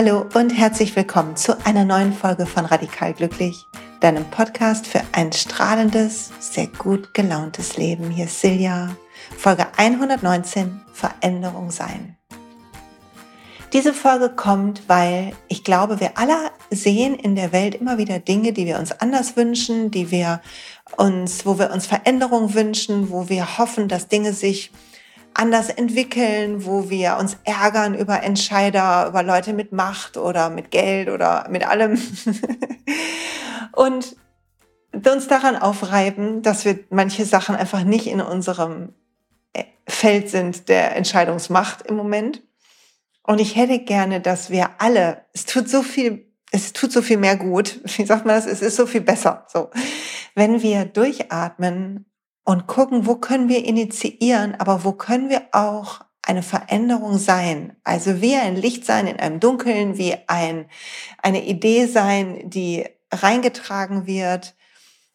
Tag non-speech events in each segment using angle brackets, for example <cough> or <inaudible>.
Hallo und herzlich willkommen zu einer neuen Folge von Radikal Glücklich, deinem Podcast für ein strahlendes, sehr gut gelauntes Leben. Hier ist Silja, Folge 119, Veränderung sein. Diese Folge kommt, weil ich glaube, wir alle sehen in der Welt immer wieder Dinge, die wir uns anders wünschen, die wir uns, wo wir uns Veränderung wünschen, wo wir hoffen, dass Dinge sich anders entwickeln, wo wir uns ärgern über Entscheider, über Leute mit Macht oder mit Geld oder mit allem. <laughs> und uns daran aufreiben, dass wir manche Sachen einfach nicht in unserem äh, Feld sind der Entscheidungsmacht im Moment. Und ich hätte gerne, dass wir alle, es tut so viel, es tut so viel mehr gut. Wie sagt man das? Es ist so viel besser. So. Wenn wir durchatmen und gucken, wo können wir initiieren, aber wo können wir auch eine Veränderung sein. Also wie ein Licht sein in einem Dunkeln, wie ein, eine Idee sein, die reingetragen wird.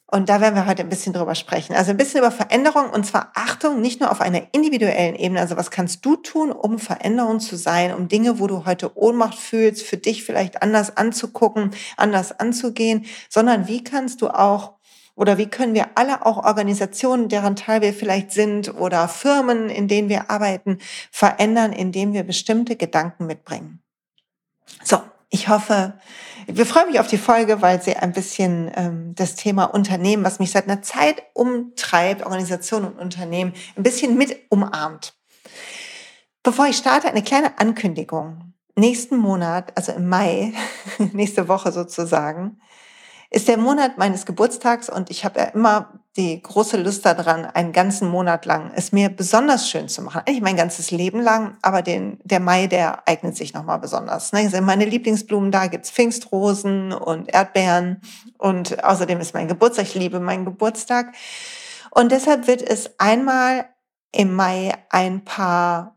Und da werden wir heute ein bisschen drüber sprechen. Also ein bisschen über Veränderung und zwar Achtung, nicht nur auf einer individuellen Ebene. Also was kannst du tun, um Veränderung zu sein, um Dinge, wo du heute Ohnmacht fühlst, für dich vielleicht anders anzugucken, anders anzugehen, sondern wie kannst du auch oder wie können wir alle auch Organisationen, deren Teil wir vielleicht sind oder Firmen, in denen wir arbeiten, verändern, indem wir bestimmte Gedanken mitbringen? So, ich hoffe, wir freuen mich auf die Folge, weil sie ein bisschen ähm, das Thema Unternehmen, was mich seit einer Zeit umtreibt, Organisation und Unternehmen, ein bisschen mit umarmt. Bevor ich starte, eine kleine Ankündigung. Nächsten Monat, also im Mai, <laughs> nächste Woche sozusagen, ist der Monat meines Geburtstags und ich habe ja immer die große Lust daran, einen ganzen Monat lang es mir besonders schön zu machen. Eigentlich mein ganzes Leben lang, aber den, der Mai, der eignet sich nochmal besonders. Ne? Also meine Lieblingsblumen, da gibt's Pfingstrosen und Erdbeeren und außerdem ist mein Geburtstag, ich liebe meinen Geburtstag. Und deshalb wird es einmal im Mai ein paar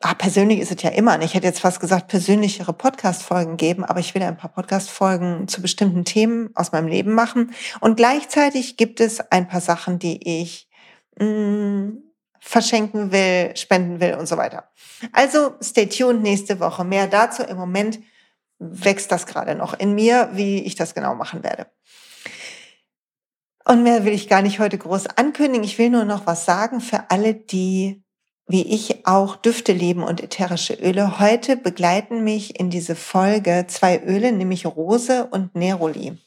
ah, persönlich ist es ja immer. Ich hätte jetzt fast gesagt, persönlichere Podcast-Folgen geben, aber ich will ein paar Podcast-Folgen zu bestimmten Themen aus meinem Leben machen. Und gleichzeitig gibt es ein paar Sachen, die ich mh, mm, verschenken will, spenden will und so weiter. Also stay tuned nächste Woche. Mehr dazu. Im Moment wächst das gerade noch in mir, wie ich das genau machen werde. Und mehr will ich gar nicht heute groß ankündigen. Ich will nur noch was sagen für alle, die wie ich auch Düfte lieben und ätherische Öle. Heute begleiten mich in diese Folge zwei Öle, nämlich Rose und Neroli.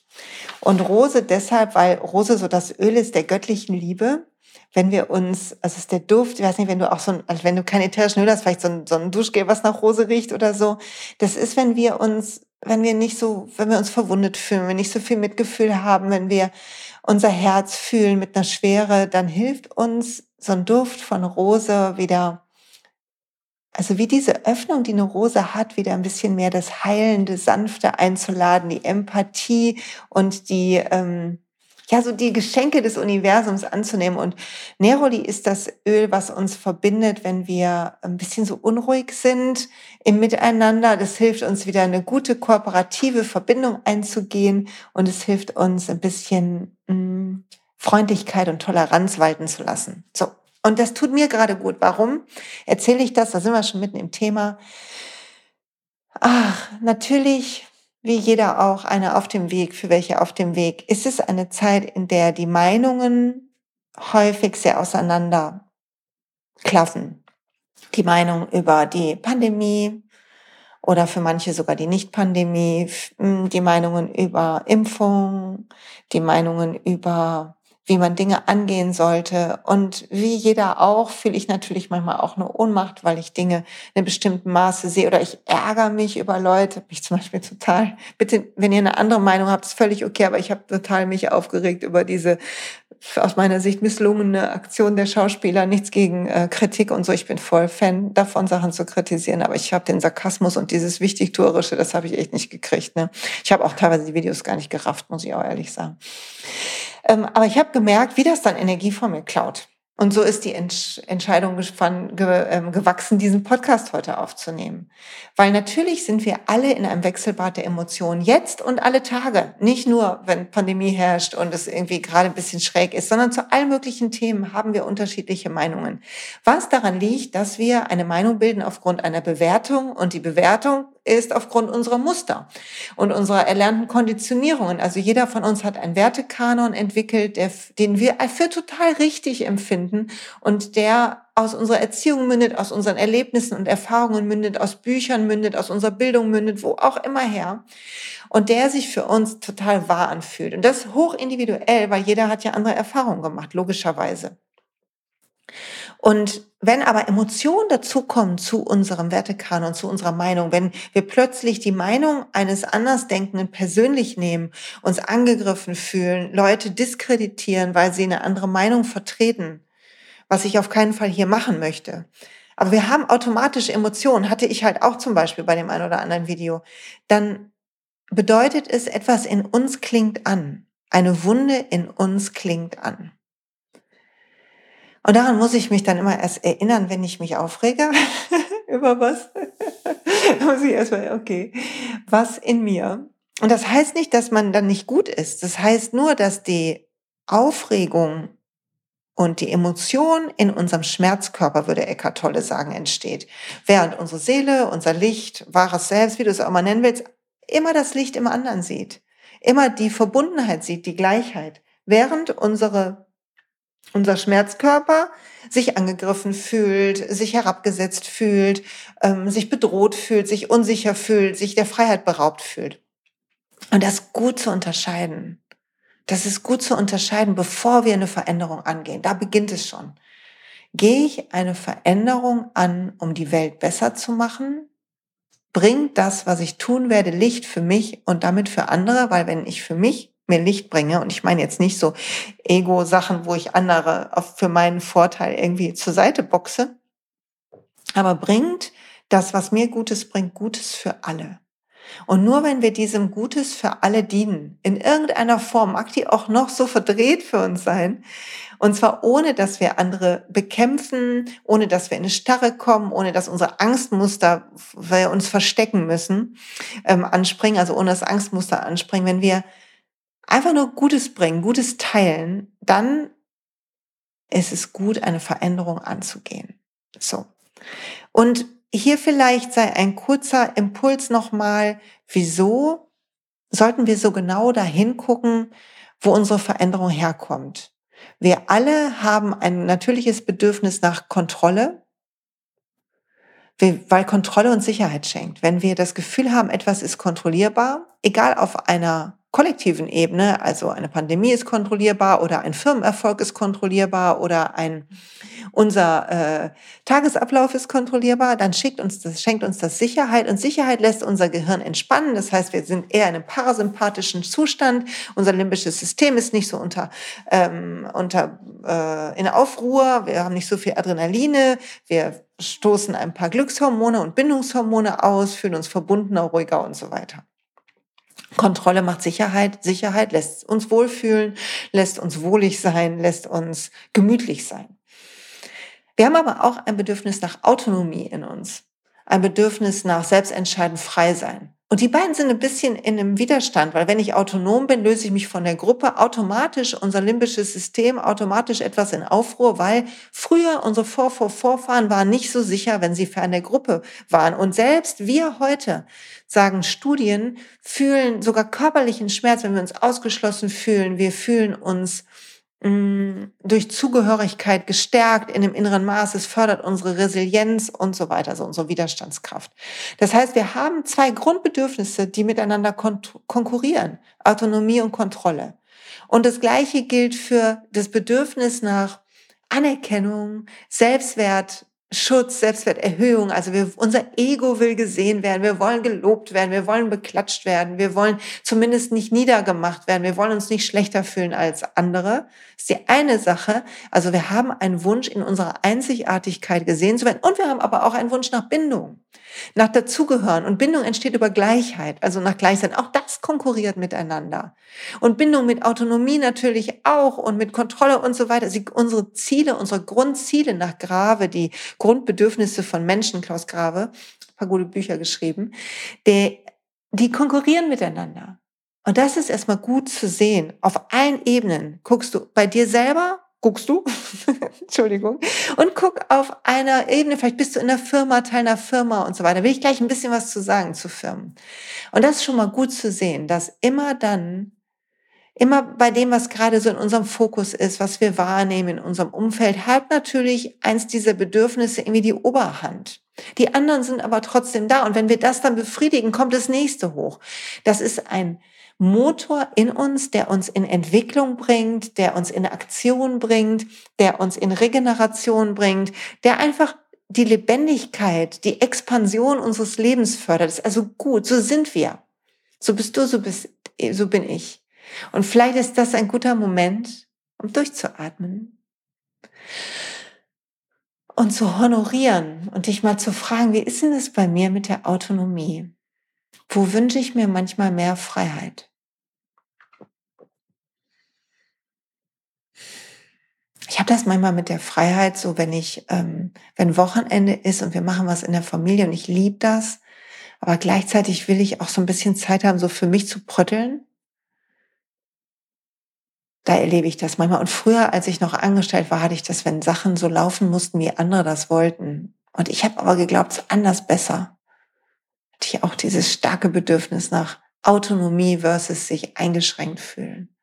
Und Rose deshalb, weil Rose so das Öl ist der göttlichen Liebe. Wenn wir uns, also ist der Duft, ich weiß nicht, wenn du auch so ein, also wenn du kein ätherischen Öl hast, vielleicht so ein, so ein Duschgel, was nach Rose riecht oder so. Das ist, wenn wir uns, wenn wir nicht so, wenn wir uns verwundet fühlen, wenn wir nicht so viel Mitgefühl haben, wenn wir unser Herz fühlen mit einer Schwere, dann hilft uns so ein Duft von Rose wieder, also wie diese Öffnung, die eine Rose hat, wieder ein bisschen mehr das Heilende, Sanfte einzuladen, die Empathie und die, ähm, ja, so die Geschenke des Universums anzunehmen. Und Neroli ist das Öl, was uns verbindet, wenn wir ein bisschen so unruhig sind im Miteinander. Das hilft uns wieder eine gute kooperative Verbindung einzugehen und es hilft uns ein bisschen, mh, mm, Freundlichkeit und Toleranz walten zu lassen. So. Und das tut mir gerade gut. Warum erzähle ich das? Da sind wir schon mitten im Thema. Ach, natürlich, wie jeder auch, eine auf dem Weg, für welche auf dem Weg, ist es eine Zeit, in der die Meinungen häufig sehr auseinander klaffen. Die Meinung über die Pandemie oder für manche sogar die Nicht-Pandemie, die Meinungen über Impfung, die Meinungen über wie man Dinge angehen sollte. Und wie jeder auch, fühle ich natürlich manchmal auch eine Ohnmacht, weil ich Dinge in einem bestimmten Maße sehe oder ich ärgere mich über Leute. Mich zum Beispiel total, bitte, wenn ihr eine andere Meinung habt, ist völlig okay, aber ich habe total mich aufgeregt über diese aus meiner Sicht misslungene Aktion der Schauspieler, nichts gegen äh, Kritik und so. Ich bin voll Fan davon, Sachen zu kritisieren, aber ich habe den Sarkasmus und dieses Wichtigtuerische, das habe ich echt nicht gekriegt. Ne? Ich habe auch teilweise die Videos gar nicht gerafft, muss ich auch ehrlich sagen. Ähm, aber ich habe gemerkt, wie das dann Energie von mir klaut. Und so ist die Entscheidung ähm, gewachsen, diesen Podcast heute aufzunehmen. Weil natürlich sind wir alle in einem Wechselbad der Emotionen, jetzt und alle Tage. Nicht nur, wenn Pandemie herrscht und es irgendwie gerade ein bisschen schräg ist, sondern zu allen möglichen Themen haben wir unterschiedliche Meinungen. Was daran liegt, dass wir eine Meinung bilden aufgrund einer Bewertung und die Bewertung ist aufgrund unserer Muster und unserer erlernten Konditionierungen. Also jeder von uns hat einen Wertekanon entwickelt, der, den wir für total richtig empfinden und der aus unserer Erziehung mündet, aus unseren Erlebnissen und Erfahrungen mündet, aus Büchern mündet, aus unserer Bildung mündet, wo auch immer her. Und der sich für uns total wahr anfühlt. Und das hoch individuell, weil jeder hat ja andere Erfahrungen gemacht, logischerweise. Und wenn aber Emotionen dazukommen zu unserem Wertekanon, zu unserer Meinung, wenn wir plötzlich die Meinung eines Andersdenkenden persönlich nehmen, uns angegriffen fühlen, Leute diskreditieren, weil sie eine andere Meinung vertreten, was ich auf keinen Fall hier machen möchte. Aber wir haben automatisch Emotionen, hatte ich halt auch zum Beispiel bei dem einen oder anderen Video. Dann bedeutet es, etwas in uns klingt an. Eine Wunde in uns klingt an. Und daran muss ich mich dann immer erst erinnern, wenn ich mich aufrege <laughs> über was. <laughs> muss ich erstmal, okay, was in mir. Und das heißt nicht, dass man dann nicht gut ist. Das heißt nur, dass die Aufregung und die Emotion in unserem Schmerzkörper, würde Eckhart Tolle sagen, entsteht. Während unsere Seele, unser Licht, wahres Selbst, wie du es auch mal nennen willst, immer das Licht im anderen sieht. Immer die Verbundenheit sieht, die Gleichheit. Während unsere unser Schmerzkörper sich angegriffen fühlt, sich herabgesetzt fühlt, ähm, sich bedroht fühlt, sich unsicher fühlt, sich der Freiheit beraubt fühlt. Und das gut zu unterscheiden. Das ist gut zu unterscheiden, bevor wir eine Veränderung angehen. Da beginnt es schon. Gehe ich eine Veränderung an, um die Welt besser zu machen? Bringt das, was ich tun werde, Licht für mich und damit für andere? Weil wenn ich für mich mir Licht bringe. Und ich meine jetzt nicht so Ego-Sachen, wo ich andere für meinen Vorteil irgendwie zur Seite boxe. Aber bringt das, was mir Gutes bringt, Gutes für alle. Und nur wenn wir diesem Gutes für alle dienen, in irgendeiner Form, mag die auch noch so verdreht für uns sein, und zwar ohne, dass wir andere bekämpfen, ohne dass wir in eine Starre kommen, ohne dass unsere Angstmuster, wir uns verstecken müssen, ähm, anspringen, also ohne das Angstmuster anspringen, wenn wir einfach nur Gutes bringen, Gutes teilen, dann ist es gut, eine Veränderung anzugehen. So. Und hier vielleicht sei ein kurzer Impuls nochmal, wieso sollten wir so genau dahin gucken, wo unsere Veränderung herkommt. Wir alle haben ein natürliches Bedürfnis nach Kontrolle, weil Kontrolle uns Sicherheit schenkt. Wenn wir das Gefühl haben, etwas ist kontrollierbar, egal auf einer kollektiven Ebene, also eine Pandemie ist kontrollierbar oder ein Firmenerfolg ist kontrollierbar oder ein unser äh, Tagesablauf ist kontrollierbar, dann schickt uns das, schenkt uns das Sicherheit und Sicherheit lässt unser Gehirn entspannen. Das heißt, wir sind eher in einem parasympathischen Zustand. Unser limbisches System ist nicht so unter, ähm, unter äh, in Aufruhr. Wir haben nicht so viel Adrenaline. Wir stoßen ein paar Glückshormone und Bindungshormone aus, fühlen uns verbundener, ruhiger und so weiter. Kontrolle macht Sicherheit. Sicherheit lässt uns wohlfühlen, lässt uns wohlig sein, lässt uns gemütlich sein. Wir haben aber auch ein Bedürfnis nach Autonomie in uns, ein Bedürfnis nach Selbstentscheiden, frei sein. Und die beiden sind ein bisschen in einem Widerstand, weil wenn ich autonom bin, löse ich mich von der Gruppe automatisch unser limbisches System automatisch etwas in Aufruhr, weil früher unsere Vor -Vor Vorfahren waren nicht so sicher, wenn sie fern der Gruppe waren. Und selbst wir heute, sagen Studien, fühlen sogar körperlichen Schmerz, wenn wir uns ausgeschlossen fühlen. Wir fühlen uns durch Zugehörigkeit gestärkt in dem inneren Maß. Es fördert unsere Resilienz und so weiter, also unsere Widerstandskraft. Das heißt, wir haben zwei Grundbedürfnisse, die miteinander kon konkurrieren. Autonomie und Kontrolle. Und das Gleiche gilt für das Bedürfnis nach Anerkennung, Selbstwert, Schutz, Selbstwerterhöhung. Also wir, unser Ego will gesehen werden. Wir wollen gelobt werden. Wir wollen beklatscht werden. Wir wollen zumindest nicht niedergemacht werden. Wir wollen uns nicht schlechter fühlen als andere. Das ist die eine Sache. Also wir haben einen Wunsch, in unserer Einzigartigkeit gesehen zu werden. Und wir haben aber auch einen Wunsch nach Bindung, nach Dazugehören. Und Bindung entsteht über Gleichheit, also nach Gleichsein. Auch das konkurriert miteinander. Und Bindung mit Autonomie natürlich auch und mit Kontrolle und so weiter. Sie, unsere Ziele, unsere Grundziele nach Grave, die Grundbedürfnisse von Menschen, Klaus Grave, ein paar gute Bücher geschrieben, die, die konkurrieren miteinander. Und das ist erstmal gut zu sehen. Auf allen Ebenen guckst du bei dir selber, guckst du, <laughs> Entschuldigung, und guck auf einer Ebene, vielleicht bist du in der Firma, Teil einer Firma und so weiter. will ich gleich ein bisschen was zu sagen zu Firmen. Und das ist schon mal gut zu sehen, dass immer dann, immer bei dem, was gerade so in unserem Fokus ist, was wir wahrnehmen in unserem Umfeld, hat natürlich eins dieser Bedürfnisse irgendwie die Oberhand. Die anderen sind aber trotzdem da. Und wenn wir das dann befriedigen, kommt das nächste hoch. Das ist ein Motor in uns, der uns in Entwicklung bringt, der uns in Aktion bringt, der uns in Regeneration bringt, der einfach die Lebendigkeit, die Expansion unseres Lebens fördert. Das ist also gut, so sind wir. So bist du, so bist, so bin ich. Und vielleicht ist das ein guter Moment, um durchzuatmen und zu honorieren und dich mal zu fragen, wie ist denn das bei mir mit der Autonomie? Wo wünsche ich mir manchmal mehr Freiheit? Ich habe das manchmal mit der Freiheit, so wenn ich, ähm, wenn Wochenende ist und wir machen was in der Familie und ich liebe das, aber gleichzeitig will ich auch so ein bisschen Zeit haben, so für mich zu prötteln da erlebe ich das manchmal. Und früher, als ich noch angestellt war, hatte ich das, wenn Sachen so laufen mussten, wie andere das wollten. Und ich habe aber geglaubt, es anders besser. Ich auch dieses starke Bedürfnis nach Autonomie versus sich eingeschränkt fühlen.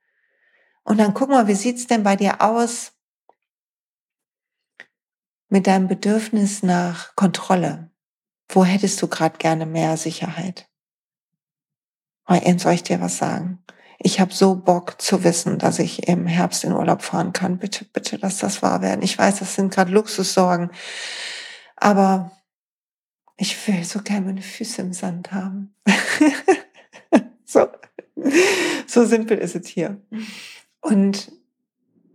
Und dann guck mal, wie sieht's denn bei dir aus mit deinem Bedürfnis nach Kontrolle? Wo hättest du gerade gerne mehr Sicherheit? soll ich dir was sagen? ich habe so Bock zu wissen, dass ich im Herbst in Urlaub fahren kann. Bitte, bitte, lass das wahr werden. Ich weiß, das sind gerade Luxussorgen, aber ich will so gerne meine Füße im Sand haben. <laughs> so, so simpel ist es hier. Und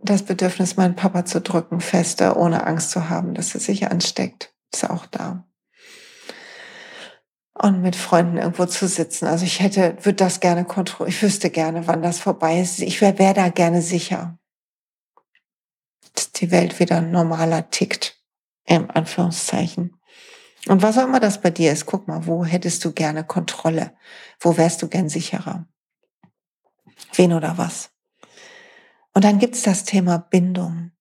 das Bedürfnis, meinen Papa zu drücken, fester, ohne Angst zu haben, dass er sich ansteckt, ist auch da und mit Freunden irgendwo zu sitzen. Also ich hätte, würde das gerne kontrollieren. Ich wüsste gerne, wann das vorbei ist. Ich wäre wär da gerne sicher, dass die Welt wieder normaler tickt, im Anführungszeichen. Und was auch immer das bei dir ist, guck mal, wo hättest du gerne Kontrolle? Wo wärst du gern sicherer? Wen oder was? Und dann gibt's das Thema Bindung.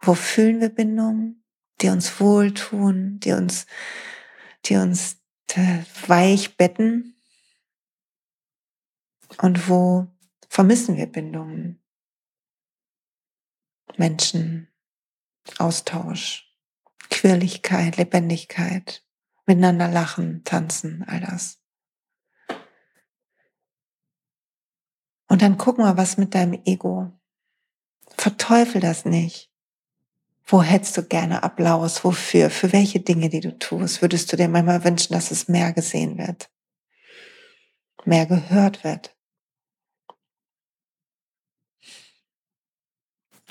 Wo fühlen wir Bindung? Die uns wohltun, die uns die uns weich betten und wo vermissen wir Bindungen, Menschen, Austausch, Quirligkeit, Lebendigkeit, miteinander lachen, tanzen, all das. Und dann guck mal, was mit deinem Ego. Verteufel das nicht. Wo hättest du gerne Applaus? Wofür? Für welche Dinge, die du tust? Würdest du dir manchmal wünschen, dass es mehr gesehen wird? Mehr gehört wird?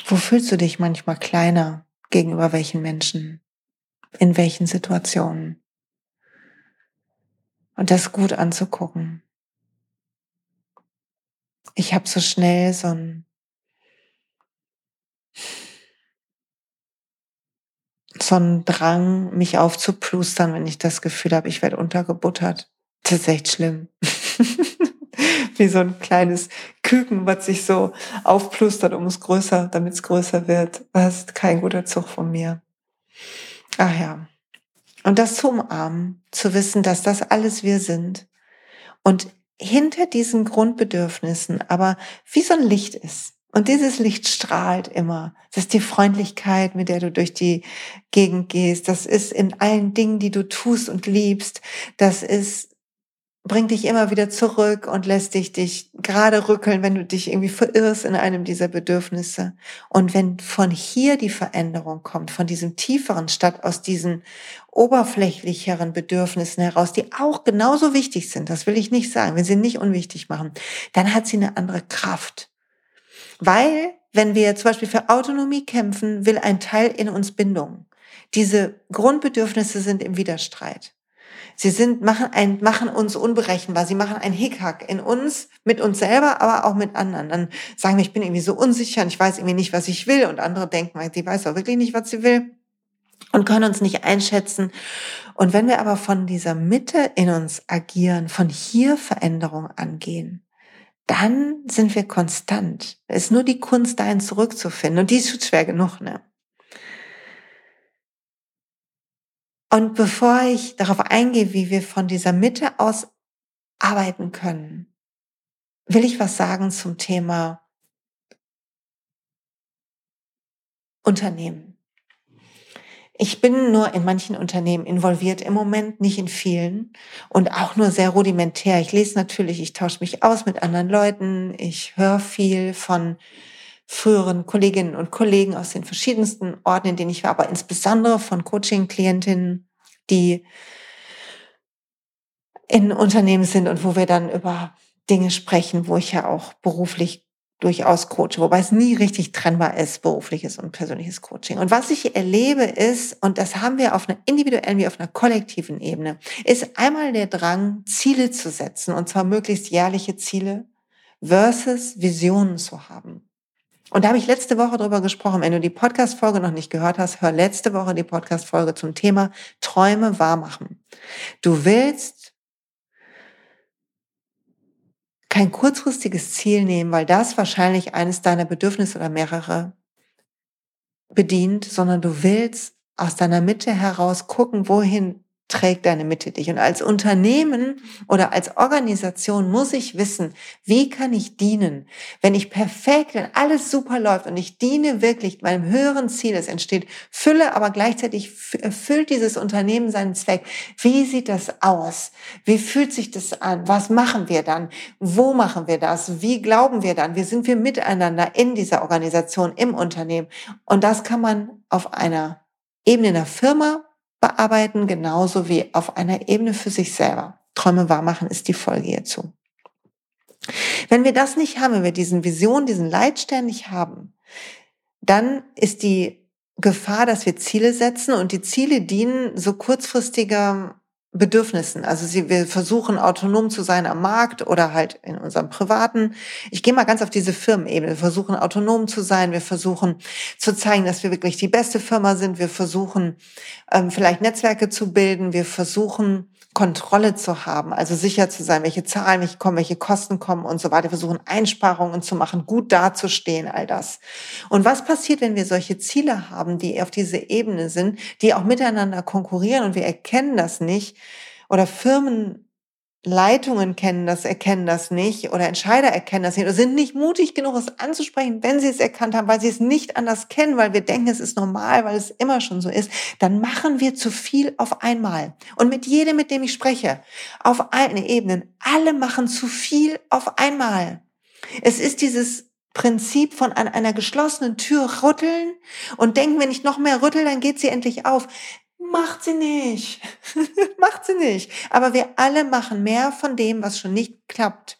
Wo fühlst du dich manchmal kleiner gegenüber welchen Menschen? In welchen Situationen? Und das gut anzugucken. Ich habe so schnell so ein so einen Drang, mich aufzuplustern, wenn ich das Gefühl habe, ich werde untergebuttert. Das ist echt schlimm. <laughs> <laughs> Wie so ein kleines Küken, was sich so aufplustert, um es größer, damit es größer wird. Das ist kein guter Zug von mir. Ach ja. Und das zu umarmen, zu wissen, dass das alles wir sind. Und hinter diesen Grundbedürfnissen aber wie so ein Licht ist. Und dieses Licht strahlt immer. Das ist die Freundlichkeit, mit der du durch die Gegend gehst. Das ist in allen Dingen, die du tust und liebst. Das ist bringt dich immer wieder zurück und lässt dich dich gerade rückeln, wenn du dich irgendwie verirrst in einem dieser Bedürfnisse. Und wenn von hier die Veränderung kommt, von diesem tieferen statt aus diesen oberflächlicheren Bedürfnissen heraus, die auch genauso wichtig sind, das will ich nicht sagen, wir sie nicht unwichtig machen, dann hat sie eine andere Kraft. Weil, wenn wir zum Beispiel für Autonomie kämpfen, will ein Teil in uns Bindung. Diese Grundbedürfnisse sind im Widerstreit. Sie sind, machen, ein, machen uns unberechenbar. Sie machen einen Hickhack in uns, mit uns selber, aber auch mit anderen. Dann sagen wir, ich bin irgendwie so unsicher und ich weiß irgendwie nicht, was ich will. Und andere denken, die weiß auch wirklich nicht, was sie will und können uns nicht einschätzen. Und wenn wir aber von dieser Mitte in uns agieren, von hier Veränderung angehen, dann sind wir konstant. Es ist nur die Kunst, dahin zurückzufinden. Und die ist schon schwer genug, ne? Und bevor ich darauf eingehe, wie wir von dieser Mitte aus arbeiten können, will ich was sagen zum Thema Unternehmen. Ich bin nur in manchen Unternehmen involviert, im Moment nicht in vielen und auch nur sehr rudimentär. Ich lese natürlich, ich tausche mich aus mit anderen Leuten, ich höre viel von früheren Kolleginnen und Kollegen aus den verschiedensten Orten, in denen ich war, aber insbesondere von Coaching-Klientinnen, die in Unternehmen sind und wo wir dann über Dinge sprechen, wo ich ja auch beruflich durchaus coache, wobei es nie richtig trennbar ist, berufliches und persönliches Coaching. Und was ich erlebe ist, und das haben wir auf einer individuellen wie auf einer kollektiven Ebene, ist einmal der Drang, Ziele zu setzen, und zwar möglichst jährliche Ziele versus Visionen zu haben. Und da habe ich letzte Woche drüber gesprochen. Wenn du die Podcast-Folge noch nicht gehört hast, hör letzte Woche die Podcast-Folge zum Thema Träume wahrmachen. Du willst kein kurzfristiges Ziel nehmen, weil das wahrscheinlich eines deiner Bedürfnisse oder mehrere bedient, sondern du willst aus deiner Mitte heraus gucken, wohin trägt deine Mitte dich. Und als Unternehmen oder als Organisation muss ich wissen, wie kann ich dienen? Wenn ich perfekt, wenn alles super läuft und ich diene wirklich meinem höheren Ziel, es entsteht Fülle, aber gleichzeitig erfüllt dieses Unternehmen seinen Zweck. Wie sieht das aus? Wie fühlt sich das an? Was machen wir dann? Wo machen wir das? Wie glauben wir dann? Wie sind wir miteinander in dieser Organisation, im Unternehmen? Und das kann man auf einer Ebene in der Firma bearbeiten, genauso wie auf einer Ebene für sich selber. Träume wahrmachen ist die Folge hierzu. Wenn wir das nicht haben, wenn wir diesen Vision, diesen Leitstern nicht haben, dann ist die Gefahr, dass wir Ziele setzen und die Ziele dienen so kurzfristiger Bedürfnissen. Also sie, wir versuchen autonom zu sein am Markt oder halt in unserem privaten. Ich gehe mal ganz auf diese Firmenebene. Wir versuchen autonom zu sein. Wir versuchen zu zeigen, dass wir wirklich die beste Firma sind. Wir versuchen ähm, vielleicht Netzwerke zu bilden. Wir versuchen Kontrolle zu haben, also sicher zu sein, welche Zahlen welche kommen, welche Kosten kommen und so weiter, versuchen Einsparungen zu machen, gut dazustehen, all das. Und was passiert, wenn wir solche Ziele haben, die auf diese Ebene sind, die auch miteinander konkurrieren und wir erkennen das nicht oder Firmen Leitungen kennen das, erkennen das nicht oder Entscheider erkennen das nicht oder sind nicht mutig genug, es anzusprechen, wenn sie es erkannt haben, weil sie es nicht anders kennen, weil wir denken, es ist normal, weil es immer schon so ist, dann machen wir zu viel auf einmal. Und mit jedem, mit dem ich spreche, auf allen Ebenen, alle machen zu viel auf einmal. Es ist dieses Prinzip von an einer geschlossenen Tür rütteln und denken, wenn ich noch mehr rüttel, dann geht sie endlich auf. Macht sie nicht. <laughs> Macht sie nicht. Aber wir alle machen mehr von dem, was schon nicht klappt.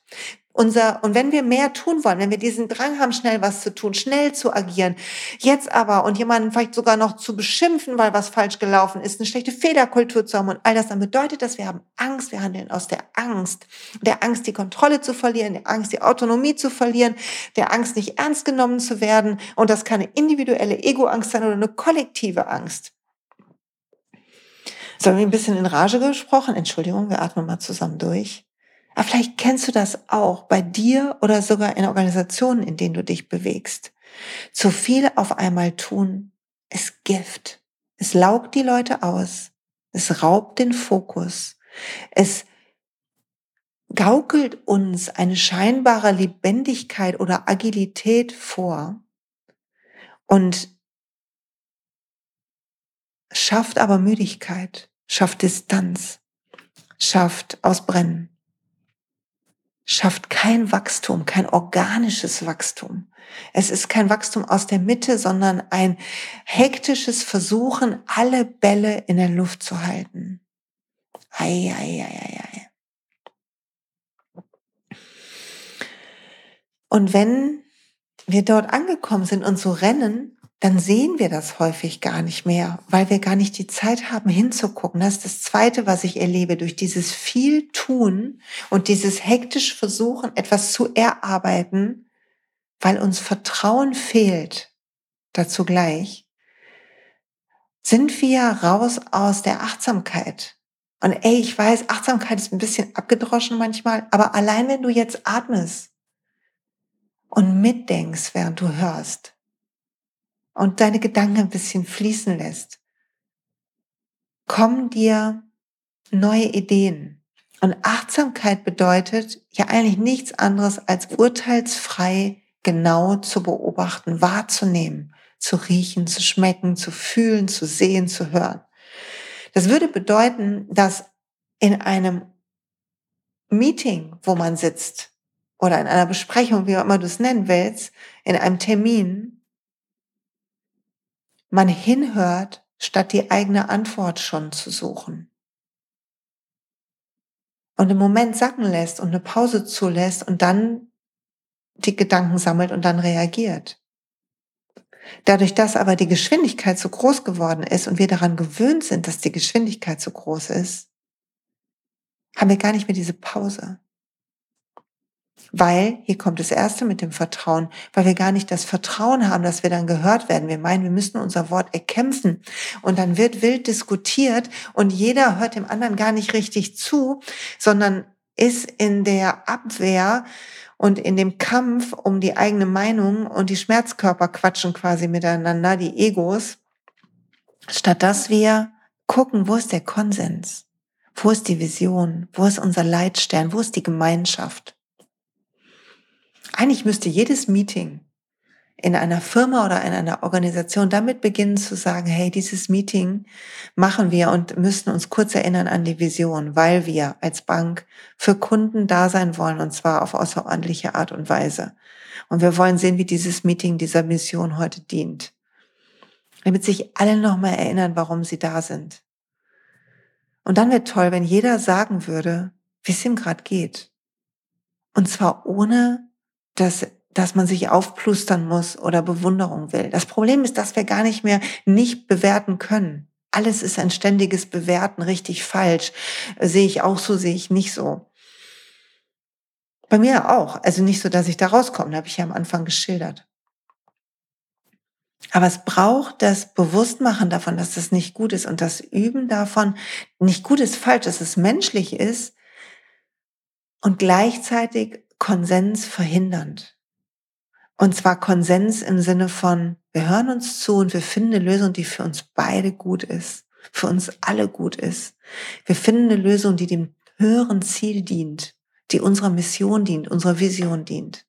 Unser, und wenn wir mehr tun wollen, wenn wir diesen Drang haben, schnell was zu tun, schnell zu agieren, jetzt aber und jemanden vielleicht sogar noch zu beschimpfen, weil was falsch gelaufen ist, eine schlechte Fehlerkultur zu haben und all das, dann bedeutet das, wir haben Angst, wir handeln aus der Angst, der Angst, die Kontrolle zu verlieren, der Angst, die Autonomie zu verlieren, der Angst, nicht ernst genommen zu werden. Und das kann eine individuelle Ego-Angst sein oder eine kollektive Angst. So haben wir ein bisschen in Rage gesprochen. Entschuldigung, wir atmen mal zusammen durch. Aber vielleicht kennst du das auch bei dir oder sogar in Organisationen, in denen du dich bewegst. Zu viel auf einmal tun ist Gift. Es laugt die Leute aus. Es raubt den Fokus. Es gaukelt uns eine scheinbare Lebendigkeit oder Agilität vor und schafft aber Müdigkeit schafft Distanz, schafft Ausbrennen. schafft kein Wachstum, kein organisches Wachstum. Es ist kein Wachstum aus der Mitte, sondern ein hektisches Versuchen, alle Bälle in der Luft zu halten. Ei, ei, ei, ei, ei. Und wenn wir dort angekommen sind und so rennen, dann sehen wir das häufig gar nicht mehr, weil wir gar nicht die Zeit haben hinzugucken. Das ist das Zweite, was ich erlebe, durch dieses viel Tun und dieses hektisch Versuchen, etwas zu erarbeiten, weil uns Vertrauen fehlt, dazu gleich, sind wir raus aus der Achtsamkeit. Und ey, ich weiß, Achtsamkeit ist ein bisschen abgedroschen manchmal, aber allein wenn du jetzt atmest und mitdenkst, während du hörst, und deine Gedanken ein bisschen fließen lässt, kommen dir neue Ideen. Und Achtsamkeit bedeutet ja eigentlich nichts anderes als urteilsfrei genau zu beobachten, wahrzunehmen, zu riechen, zu schmecken, zu fühlen, zu sehen, zu hören. Das würde bedeuten, dass in einem Meeting, wo man sitzt, oder in einer Besprechung, wie auch immer du es nennen willst, in einem Termin, man hinhört, statt die eigene Antwort schon zu suchen. Und im Moment sacken lässt und eine Pause zulässt und dann die Gedanken sammelt und dann reagiert. Dadurch, dass aber die Geschwindigkeit so groß geworden ist und wir daran gewöhnt sind, dass die Geschwindigkeit so groß ist, haben wir gar nicht mehr diese Pause. Weil, hier kommt das Erste mit dem Vertrauen, weil wir gar nicht das Vertrauen haben, dass wir dann gehört werden. Wir meinen, wir müssen unser Wort erkämpfen. Und dann wird wild diskutiert und jeder hört dem anderen gar nicht richtig zu, sondern ist in der Abwehr und in dem Kampf um die eigene Meinung und die Schmerzkörper quatschen quasi miteinander, die Egos, statt dass wir gucken, wo ist der Konsens? Wo ist die Vision? Wo ist unser Leitstern? Wo ist die Gemeinschaft? Eigentlich müsste jedes Meeting in einer Firma oder in einer Organisation damit beginnen zu sagen, hey, dieses Meeting machen wir und müssen uns kurz erinnern an die Vision, weil wir als Bank für Kunden da sein wollen und zwar auf außerordentliche Art und Weise. Und wir wollen sehen, wie dieses Meeting dieser Mission heute dient. Damit sich alle nochmal erinnern, warum sie da sind. Und dann wäre toll, wenn jeder sagen würde, wie es ihm gerade geht. Und zwar ohne dass, dass man sich aufplustern muss oder Bewunderung will. Das Problem ist, dass wir gar nicht mehr nicht bewerten können. Alles ist ein ständiges Bewerten, richtig, falsch. Sehe ich auch so, sehe ich nicht so. Bei mir auch. Also nicht so, dass ich da rauskomme, habe ich ja am Anfang geschildert. Aber es braucht das Bewusstmachen davon, dass das nicht gut ist und das Üben davon, nicht gut ist falsch, dass es menschlich ist und gleichzeitig Konsens verhindernd. Und zwar Konsens im Sinne von, wir hören uns zu und wir finden eine Lösung, die für uns beide gut ist, für uns alle gut ist. Wir finden eine Lösung, die dem höheren Ziel dient, die unserer Mission dient, unserer Vision dient.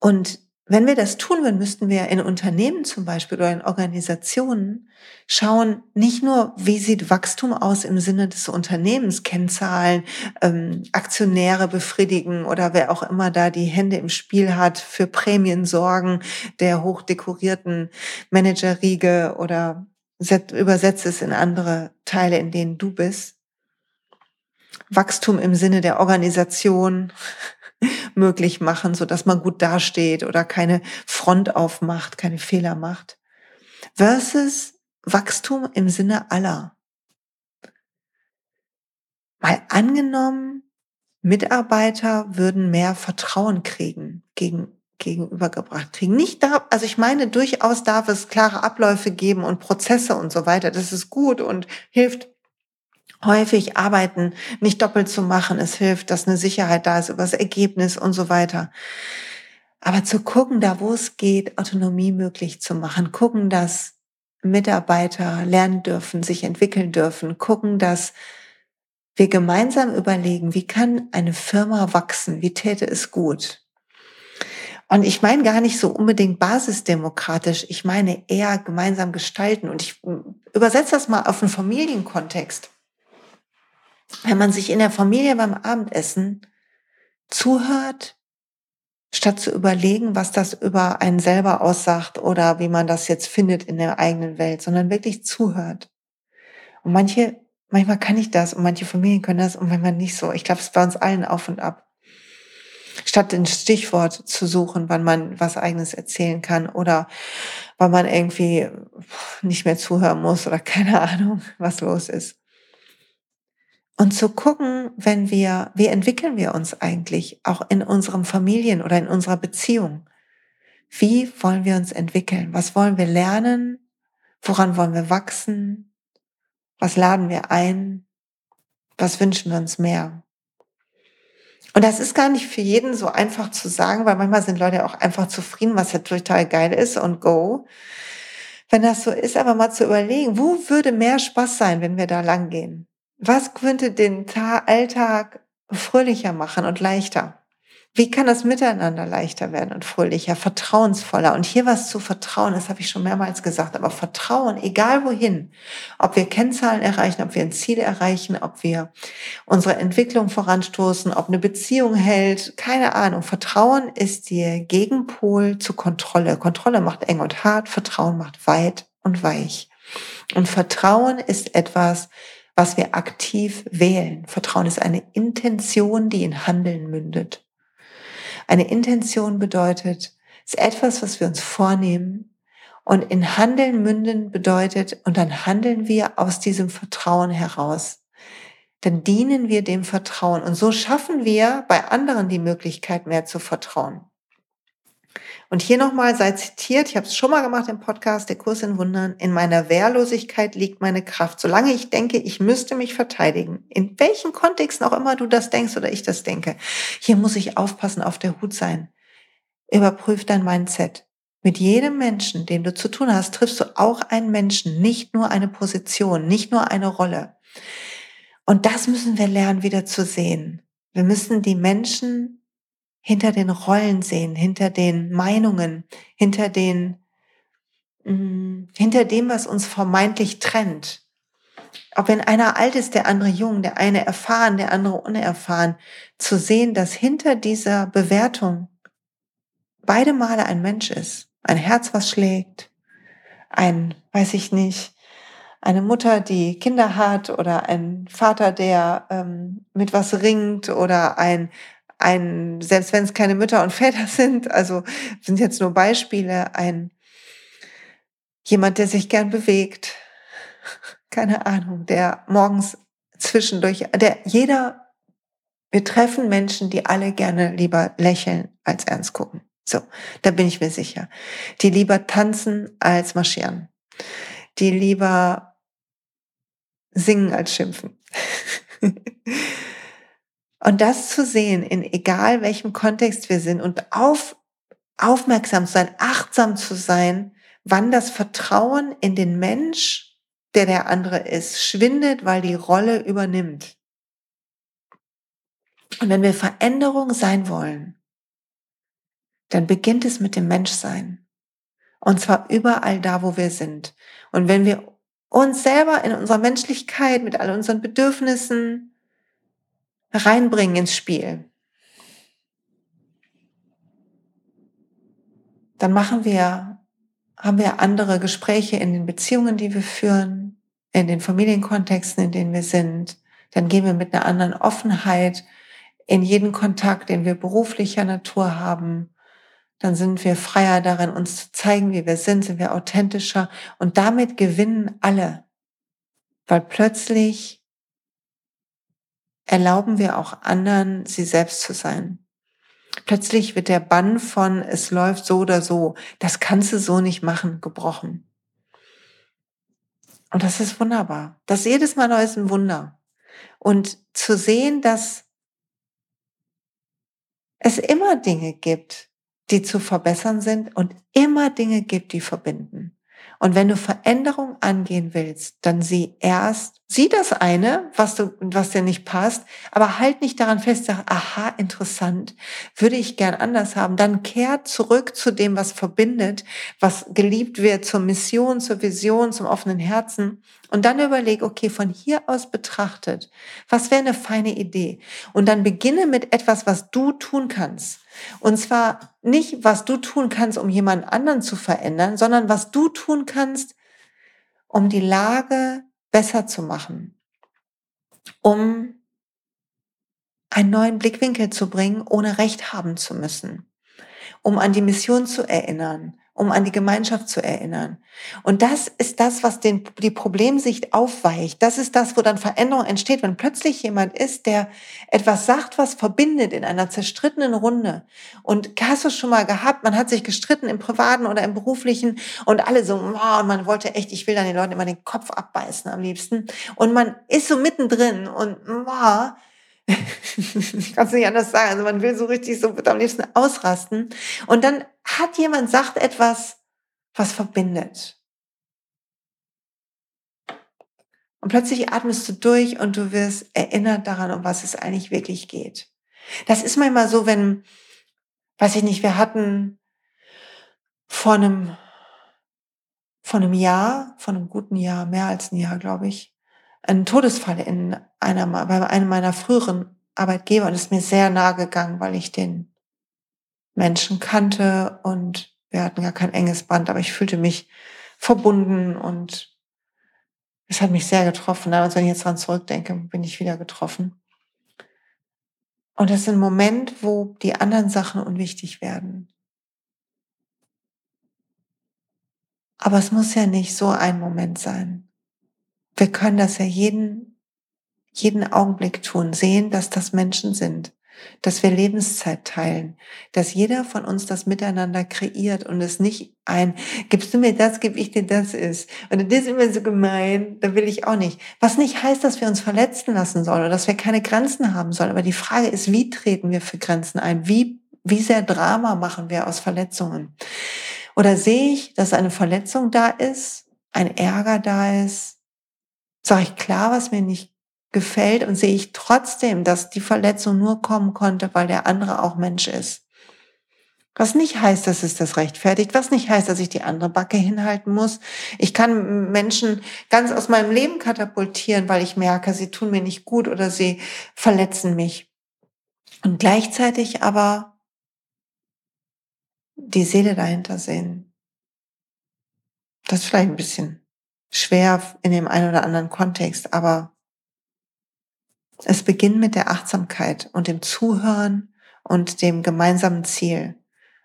Und wenn wir das tun würden, müssten wir in Unternehmen zum Beispiel oder in Organisationen schauen, nicht nur, wie sieht Wachstum aus im Sinne des Unternehmens, Kennzahlen, ähm, Aktionäre befriedigen oder wer auch immer da die Hände im Spiel hat, für Prämien sorgen, der hochdekorierten Managerriege oder übersetze es in andere Teile, in denen du bist. Wachstum im Sinne der Organisation, möglich machen, so dass man gut dasteht oder keine Front aufmacht, keine Fehler macht. Versus Wachstum im Sinne aller. Mal angenommen, Mitarbeiter würden mehr Vertrauen kriegen gegen, gegenübergebracht kriegen. Nicht da, also ich meine, durchaus darf es klare Abläufe geben und Prozesse und so weiter. Das ist gut und hilft häufig arbeiten nicht doppelt zu machen. Es hilft, dass eine Sicherheit da ist über das Ergebnis und so weiter. Aber zu gucken, da wo es geht, Autonomie möglich zu machen, gucken, dass Mitarbeiter lernen dürfen, sich entwickeln dürfen, gucken, dass wir gemeinsam überlegen, wie kann eine Firma wachsen, wie täte es gut. Und ich meine gar nicht so unbedingt basisdemokratisch, ich meine eher gemeinsam gestalten. Und ich übersetze das mal auf einen Familienkontext. Wenn man sich in der Familie beim Abendessen zuhört, statt zu überlegen, was das über einen selber aussagt oder wie man das jetzt findet in der eigenen Welt, sondern wirklich zuhört. Und manche, manchmal kann ich das und manche Familien können das und manchmal nicht so. Ich glaube, es ist bei uns allen auf und ab. Statt ein Stichwort zu suchen, wann man was eigenes erzählen kann oder wann man irgendwie nicht mehr zuhören muss oder <laughs> keine Ahnung, was los ist. Und zu gucken, wenn wir, wie entwickeln wir uns eigentlich auch in unserem Familien oder in unserer Beziehung? Wie wollen wir uns entwickeln? Was wollen wir lernen? Woran wollen wir wachsen? Was laden wir ein? Was wünschen wir uns mehr? Und das ist gar nicht für jeden so einfach zu sagen, weil manchmal sind Leute auch einfach zufrieden, was ja total geil ist und go. Wenn das so ist, aber mal zu überlegen, wo würde mehr Spaß sein, wenn wir da lang gehen? Was könnte den Alltag fröhlicher machen und leichter? Wie kann das Miteinander leichter werden und fröhlicher, vertrauensvoller? Und hier was zu vertrauen, das habe ich schon mehrmals gesagt, aber Vertrauen, egal wohin, ob wir Kennzahlen erreichen, ob wir ein Ziel erreichen, ob wir unsere Entwicklung voranstoßen, ob eine Beziehung hält, keine Ahnung. Vertrauen ist der Gegenpol zu Kontrolle. Kontrolle macht eng und hart, Vertrauen macht weit und weich. Und Vertrauen ist etwas, was wir aktiv wählen. Vertrauen ist eine Intention, die in Handeln mündet. Eine Intention bedeutet, es ist etwas, was wir uns vornehmen und in Handeln münden bedeutet, und dann handeln wir aus diesem Vertrauen heraus. Dann dienen wir dem Vertrauen und so schaffen wir bei anderen die Möglichkeit, mehr zu vertrauen. Und hier nochmal sei zitiert, ich habe es schon mal gemacht im Podcast, der Kurs in Wundern, in meiner Wehrlosigkeit liegt meine Kraft. Solange ich denke, ich müsste mich verteidigen, in welchen Kontexten auch immer du das denkst oder ich das denke, hier muss ich aufpassen, auf der Hut sein. Überprüf dein Mindset. Mit jedem Menschen, dem du zu tun hast, triffst du auch einen Menschen, nicht nur eine Position, nicht nur eine Rolle. Und das müssen wir lernen, wieder zu sehen. Wir müssen die Menschen hinter den Rollen sehen, hinter den Meinungen, hinter den, mm, hinter dem, was uns vermeintlich trennt. Ob wenn einer alt ist, der andere jung, der eine erfahren, der andere unerfahren, zu sehen, dass hinter dieser Bewertung beide Male ein Mensch ist. Ein Herz, was schlägt, ein, weiß ich nicht, eine Mutter, die Kinder hat oder ein Vater, der ähm, mit was ringt oder ein, ein, selbst wenn es keine Mütter und Väter <laughs> sind, also sind jetzt nur Beispiele, ein jemand, der sich gern bewegt, <laughs> keine Ahnung, der morgens zwischendurch, der jeder, wir treffen Menschen, die alle gerne lieber lächeln als ernst gucken. So, da bin ich mir sicher. Die lieber tanzen als marschieren. Die lieber singen als schimpfen. <laughs> Und das zu sehen, in egal welchem Kontext wir sind und auf, aufmerksam zu sein, achtsam zu sein, wann das Vertrauen in den Mensch, der der andere ist, schwindet, weil die Rolle übernimmt. Und wenn wir Veränderung sein wollen, dann beginnt es mit dem Menschsein. Und zwar überall da, wo wir sind. Und wenn wir uns selber in unserer Menschlichkeit mit all unseren Bedürfnissen, reinbringen ins Spiel. Dann machen wir, haben wir andere Gespräche in den Beziehungen, die wir führen, in den Familienkontexten, in denen wir sind. Dann gehen wir mit einer anderen Offenheit in jeden Kontakt, den wir beruflicher Natur haben. Dann sind wir freier darin, uns zu zeigen, wie wir sind, sind wir authentischer und damit gewinnen alle, weil plötzlich erlauben wir auch anderen, sie selbst zu sein. Plötzlich wird der Bann von es läuft so oder so, das kannst du so nicht machen, gebrochen. Und das ist wunderbar. Das jedes Mal neu ist ein Wunder. Und zu sehen, dass es immer Dinge gibt, die zu verbessern sind und immer Dinge gibt, die verbinden. Und wenn du Veränderung angehen willst, dann sieh erst Sieh das eine, was du, was dir nicht passt, aber halt nicht daran fest, sag, aha, interessant, würde ich gern anders haben. Dann kehr zurück zu dem, was verbindet, was geliebt wird, zur Mission, zur Vision, zum offenen Herzen. Und dann überleg, okay, von hier aus betrachtet, was wäre eine feine Idee? Und dann beginne mit etwas, was du tun kannst. Und zwar nicht, was du tun kannst, um jemand anderen zu verändern, sondern was du tun kannst, um die Lage besser zu machen, um einen neuen Blickwinkel zu bringen, ohne Recht haben zu müssen, um an die Mission zu erinnern, um an die Gemeinschaft zu erinnern. Und das ist das, was den, die Problemsicht aufweicht. Das ist das, wo dann Veränderung entsteht, wenn plötzlich jemand ist, der etwas sagt, was verbindet in einer zerstrittenen Runde. Und hast du schon mal gehabt, man hat sich gestritten im privaten oder im beruflichen und alle so, oh, man wollte echt, ich will dann den Leuten immer den Kopf abbeißen am liebsten. Und man ist so mittendrin und oh, ich kann es nicht anders sagen. Also man will so richtig so am liebsten ausrasten. Und dann hat jemand sagt etwas, was verbindet. Und plötzlich atmest du durch und du wirst erinnert daran, um was es eigentlich wirklich geht. Das ist manchmal so, wenn, weiß ich nicht, wir hatten vor einem, vor einem Jahr, vor einem guten Jahr, mehr als ein Jahr, glaube ich, einen Todesfall in einer, bei einem meiner früheren Arbeitgeber und ist mir sehr nahe gegangen, weil ich den Menschen kannte und wir hatten gar kein enges Band, aber ich fühlte mich verbunden und es hat mich sehr getroffen. Also wenn ich jetzt dran zurückdenke, bin ich wieder getroffen. Und das ist ein Moment, wo die anderen Sachen unwichtig werden. Aber es muss ja nicht so ein Moment sein wir können das ja jeden, jeden Augenblick tun, sehen, dass das Menschen sind, dass wir Lebenszeit teilen, dass jeder von uns das miteinander kreiert und es nicht ein, gibst du mir das, gib ich dir das ist. Und das ist immer so gemein, da will ich auch nicht. Was nicht heißt, dass wir uns verletzen lassen sollen oder dass wir keine Grenzen haben sollen. Aber die Frage ist, wie treten wir für Grenzen ein? Wie, wie sehr Drama machen wir aus Verletzungen? Oder sehe ich, dass eine Verletzung da ist, ein Ärger da ist, Sage ich klar, was mir nicht gefällt und sehe ich trotzdem, dass die Verletzung nur kommen konnte, weil der andere auch Mensch ist. Was nicht heißt, dass es das rechtfertigt, was nicht heißt, dass ich die andere Backe hinhalten muss. Ich kann Menschen ganz aus meinem Leben katapultieren, weil ich merke, sie tun mir nicht gut oder sie verletzen mich. Und gleichzeitig aber die Seele dahinter sehen. Das ist vielleicht ein bisschen schwer in dem einen oder anderen Kontext, aber es beginnt mit der Achtsamkeit und dem Zuhören und dem gemeinsamen Ziel.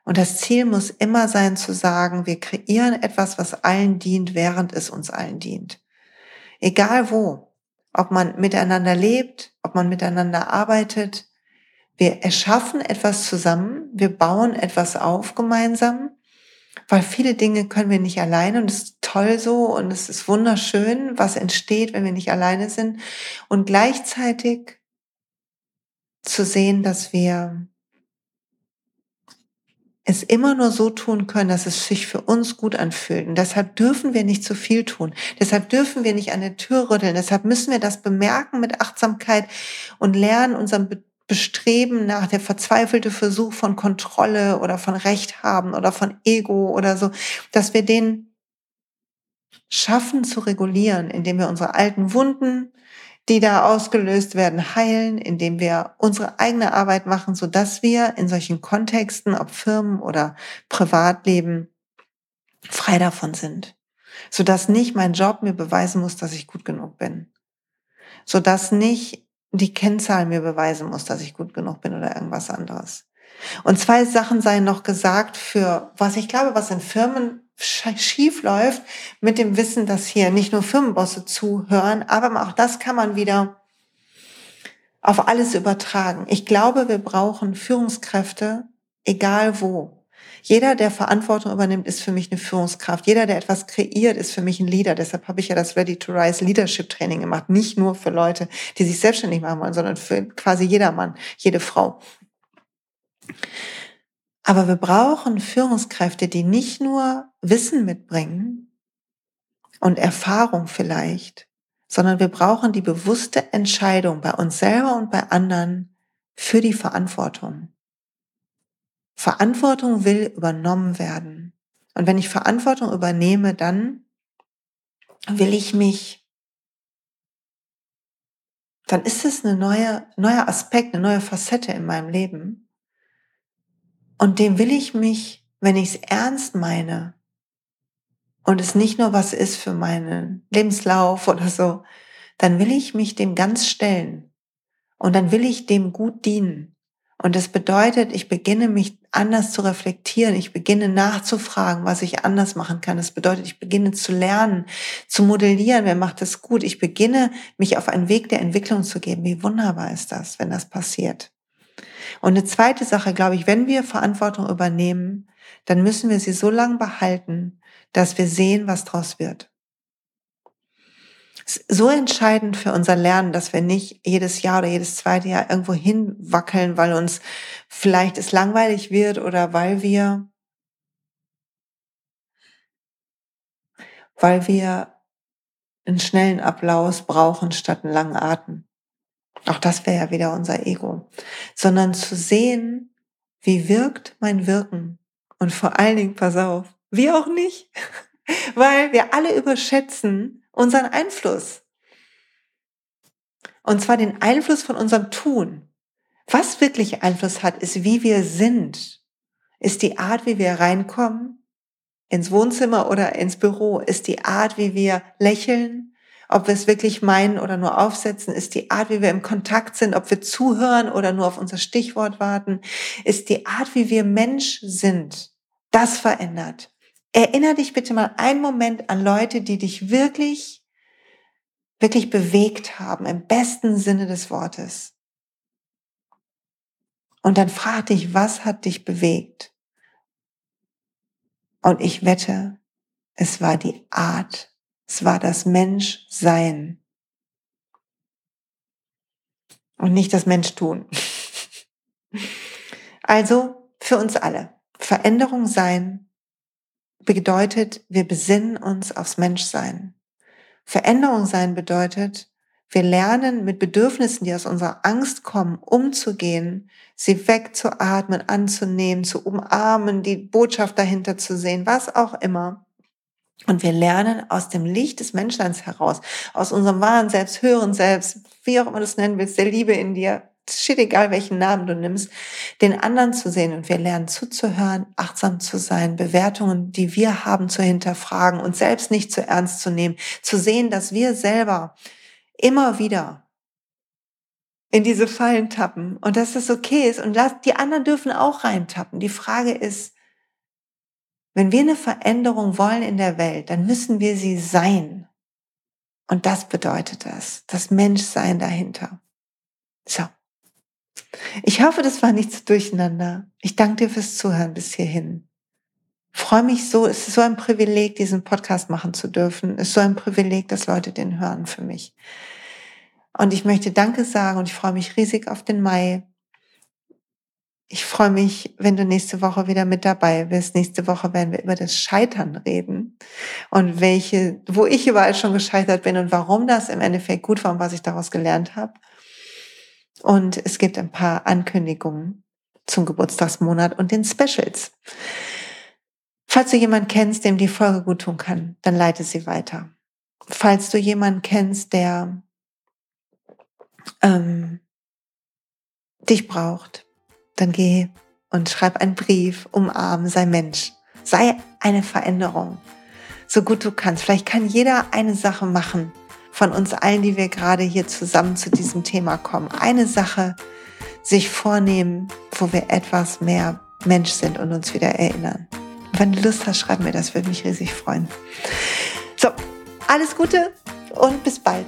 Und das Ziel muss immer sein zu sagen, wir kreieren etwas, was allen dient, während es uns allen dient. Egal wo, ob man miteinander lebt, ob man miteinander arbeitet, wir erschaffen etwas zusammen, wir bauen etwas auf gemeinsam weil viele Dinge können wir nicht alleine und es ist toll so und es ist wunderschön, was entsteht, wenn wir nicht alleine sind und gleichzeitig zu sehen, dass wir es immer nur so tun können, dass es sich für uns gut anfühlt. Und deshalb dürfen wir nicht zu viel tun. Deshalb dürfen wir nicht an der Tür rütteln. Deshalb müssen wir das bemerken mit Achtsamkeit und lernen, unseren Bestreben nach der verzweifelte Versuch von Kontrolle oder von Recht haben oder von Ego oder so, dass wir den schaffen zu regulieren, indem wir unsere alten Wunden, die da ausgelöst werden, heilen, indem wir unsere eigene Arbeit machen, so dass wir in solchen Kontexten, ob Firmen oder Privatleben, frei davon sind. So dass nicht mein Job mir beweisen muss, dass ich gut genug bin. So dass nicht die Kennzahl mir beweisen muss, dass ich gut genug bin oder irgendwas anderes. Und zwei Sachen seien noch gesagt für, was ich glaube, was in Firmen schief läuft, mit dem Wissen, dass hier nicht nur Firmenbosse zuhören, aber auch das kann man wieder auf alles übertragen. Ich glaube, wir brauchen Führungskräfte, egal wo. Jeder, der Verantwortung übernimmt, ist für mich eine Führungskraft. Jeder, der etwas kreiert, ist für mich ein Leader. Deshalb habe ich ja das Ready to Rise Leadership Training gemacht. Nicht nur für Leute, die sich selbstständig machen wollen, sondern für quasi jeder Mann, jede Frau. Aber wir brauchen Führungskräfte, die nicht nur Wissen mitbringen und Erfahrung vielleicht, sondern wir brauchen die bewusste Entscheidung bei uns selber und bei anderen für die Verantwortung. Verantwortung will übernommen werden. Und wenn ich Verantwortung übernehme, dann will ich mich, dann ist es eine neue, neuer Aspekt, eine neue Facette in meinem Leben. Und dem will ich mich, wenn ich es ernst meine und es nicht nur was ist für meinen Lebenslauf oder so, dann will ich mich dem ganz stellen. Und dann will ich dem gut dienen. Und das bedeutet, ich beginne mich anders zu reflektieren. Ich beginne nachzufragen, was ich anders machen kann. Das bedeutet, ich beginne zu lernen, zu modellieren. Wer macht das gut? Ich beginne, mich auf einen Weg der Entwicklung zu geben. Wie wunderbar ist das, wenn das passiert? Und eine zweite Sache, glaube ich, wenn wir Verantwortung übernehmen, dann müssen wir sie so lange behalten, dass wir sehen, was draus wird so entscheidend für unser Lernen, dass wir nicht jedes Jahr oder jedes zweite Jahr irgendwo hinwackeln, weil uns vielleicht es langweilig wird oder weil wir, weil wir einen schnellen Applaus brauchen statt einen langen Atem. Auch das wäre ja wieder unser Ego. Sondern zu sehen, wie wirkt mein Wirken. Und vor allen Dingen, pass auf, wie auch nicht. <laughs> Weil wir alle überschätzen, unseren Einfluss. Und zwar den Einfluss von unserem Tun. Was wirklich Einfluss hat, ist, wie wir sind. Ist die Art, wie wir reinkommen, ins Wohnzimmer oder ins Büro. Ist die Art, wie wir lächeln, ob wir es wirklich meinen oder nur aufsetzen. Ist die Art, wie wir im Kontakt sind, ob wir zuhören oder nur auf unser Stichwort warten. Ist die Art, wie wir Mensch sind. Das verändert. Erinner dich bitte mal einen Moment an Leute, die dich wirklich, wirklich bewegt haben, im besten Sinne des Wortes. Und dann frag dich, was hat dich bewegt? Und ich wette, es war die Art, es war das Menschsein. Und nicht das Mensch-Tun. <laughs> Also für uns alle. Veränderung sein bedeutet, wir besinnen uns aufs Menschsein. Veränderung sein bedeutet, wir lernen mit Bedürfnissen, die aus unserer Angst kommen, umzugehen, sie wegzuatmen, anzunehmen, zu umarmen, die Botschaft dahinter zu sehen, was auch immer. Und wir lernen aus dem Licht des Menschseins heraus, aus unserem wahren Selbst, höheren Selbst, wie auch immer du es nennen willst, der Liebe in dir, shit egal welchen Namen du nimmst, den anderen zu sehen und wir lernen zuzuhören, achtsam zu sein, Bewertungen, die wir haben, zu hinterfragen und selbst nicht zu ernst zu nehmen, zu sehen, dass wir selber immer wieder in diese Fallen tappen und dass das okay ist und die anderen dürfen auch reintappen. Die Frage ist, wenn wir eine Veränderung wollen in der Welt, dann müssen wir sie sein. Und das bedeutet das, das Menschsein dahinter. So. Ich hoffe, das war nichts durcheinander. Ich danke dir fürs Zuhören bis hierhin. freue mich so, es ist so ein Privileg, diesen Podcast machen zu dürfen. Es ist so ein Privileg, dass Leute den hören für mich. Und ich möchte Danke sagen und ich freue mich riesig auf den Mai. Ich freue mich, wenn du nächste Woche wieder mit dabei bist. Nächste Woche werden wir über das Scheitern reden und welche, wo ich überall schon gescheitert bin und warum das im Endeffekt gut war und was ich daraus gelernt habe. Und es gibt ein paar Ankündigungen zum Geburtstagsmonat und den Specials. Falls du jemanden kennst, dem die Folge gut tun kann, dann leite sie weiter. Falls du jemanden kennst, der ähm, dich braucht, dann geh und schreib einen Brief, umarm, sei Mensch, sei eine Veränderung, so gut du kannst. Vielleicht kann jeder eine Sache machen, von uns allen, die wir gerade hier zusammen zu diesem Thema kommen, eine Sache sich vornehmen, wo wir etwas mehr Mensch sind und uns wieder erinnern. wenn du Lust hast, schreib mir das, würde mich riesig freuen. So, alles Gute und bis bald.